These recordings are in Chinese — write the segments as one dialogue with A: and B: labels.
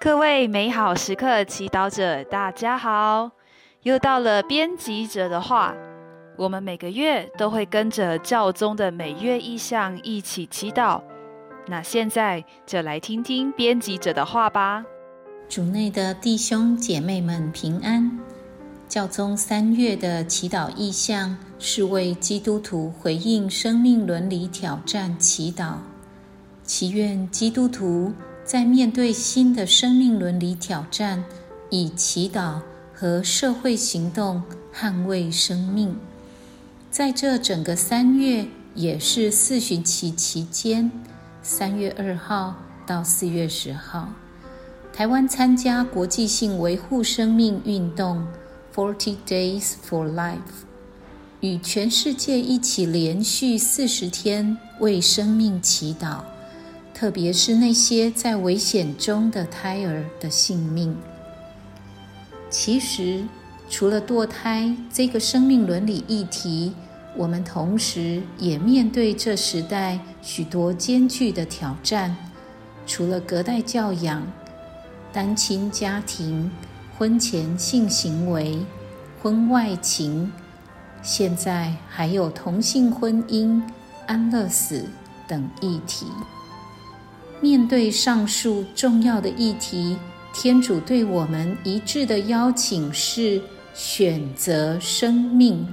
A: 各位美好时刻祈祷者，大家好！又到了编辑者的话，我们每个月都会跟着教宗的每月意向一起祈祷。那现在就来听听编辑者的话吧。
B: 主内的弟兄姐妹们平安。教宗三月的祈祷意向是为基督徒回应生命伦理挑战祈祷，祈愿基督徒。在面对新的生命伦理挑战，以祈祷和社会行动捍卫生命。在这整个三月，也是四旬期期间，三月二号到四月十号，台湾参加国际性维护生命运动 Forty Days for Life，与全世界一起连续四十天为生命祈祷。特别是那些在危险中的胎儿的性命。其实，除了堕胎这个生命伦理议题，我们同时也面对这时代许多艰巨的挑战。除了隔代教养、单亲家庭、婚前性行为、婚外情，现在还有同性婚姻、安乐死等议题。面对上述重要的议题，天主对我们一致的邀请是选择生命。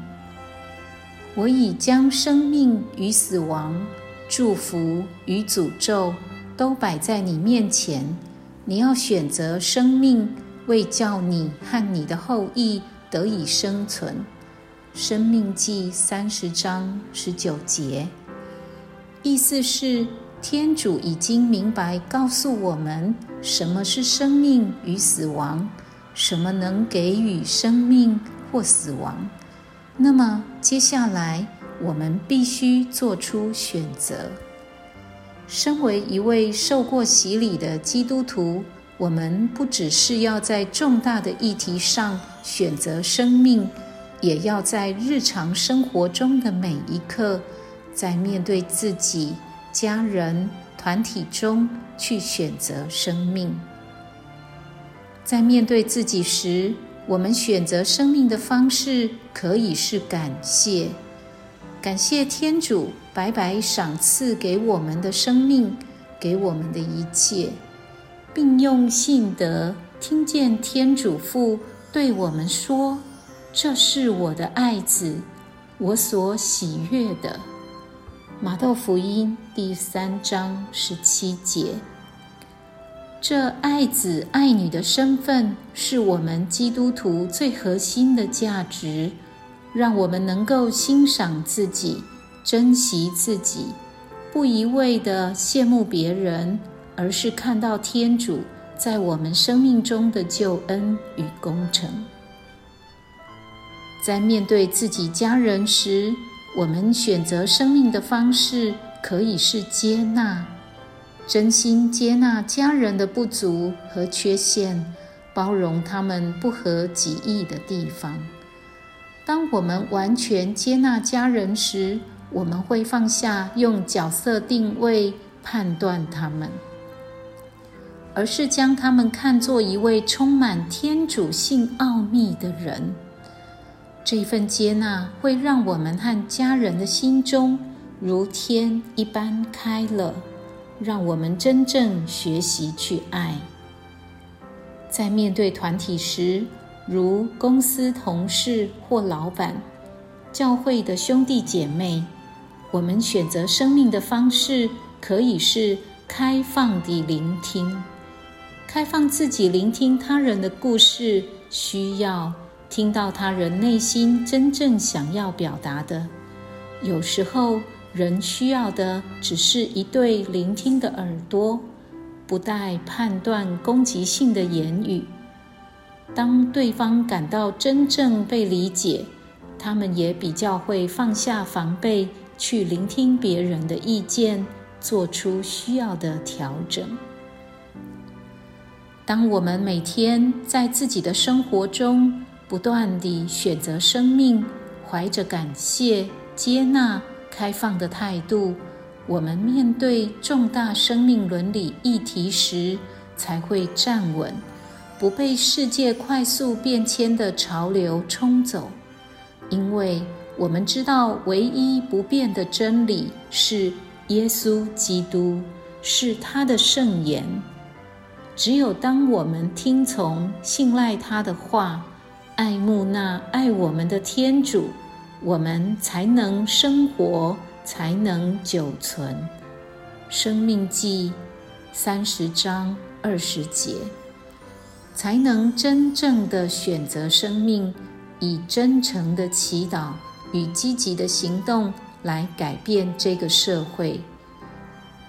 B: 我已将生命与死亡、祝福与诅咒都摆在你面前，你要选择生命，为叫你和你的后裔得以生存。生命记三十章十九节，意思是。天主已经明白告诉我们什么是生命与死亡，什么能给予生命或死亡。那么接下来我们必须做出选择。身为一位受过洗礼的基督徒，我们不只是要在重大的议题上选择生命，也要在日常生活中的每一刻，在面对自己。家人团体中去选择生命，在面对自己时，我们选择生命的方式可以是感谢，感谢天主白白赏赐给我们的生命，给我们的一切，并用信德听见天主父对我们说：“这是我的爱子，我所喜悦的。”马窦福音第三章十七节，这爱子爱女的身份是我们基督徒最核心的价值，让我们能够欣赏自己、珍惜自己，不一味的羡慕别人，而是看到天主在我们生命中的救恩与工程。在面对自己家人时，我们选择生命的方式，可以是接纳，真心接纳家人的不足和缺陷，包容他们不合己意的地方。当我们完全接纳家人时，我们会放下用角色定位判断他们，而是将他们看作一位充满天主性奥秘的人。这份接纳会让我们和家人的心中如天一般开了，让我们真正学习去爱。在面对团体时，如公司同事或老板、教会的兄弟姐妹，我们选择生命的方式可以是开放地聆听，开放自己聆听他人的故事需要。听到他人内心真正想要表达的，有时候人需要的只是一对聆听的耳朵，不带判断、攻击性的言语。当对方感到真正被理解，他们也比较会放下防备，去聆听别人的意见，做出需要的调整。当我们每天在自己的生活中，不断地选择生命，怀着感谢、接纳、开放的态度，我们面对重大生命伦理议题时，才会站稳，不被世界快速变迁的潮流冲走。因为我们知道，唯一不变的真理是耶稣基督，是他的圣言。只有当我们听从、信赖他的话，爱慕那爱我们的天主，我们才能生活，才能久存。生命记三十章二十节，才能真正的选择生命，以真诚的祈祷与积极的行动来改变这个社会。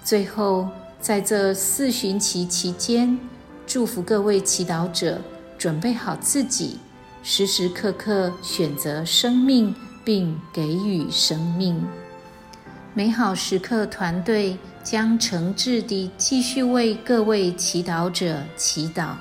B: 最后，在这四旬期期间，祝福各位祈祷者准备好自己，时时刻刻选择生命，并给予生命。美好时刻团队将诚挚地继续为各位祈祷者祈祷。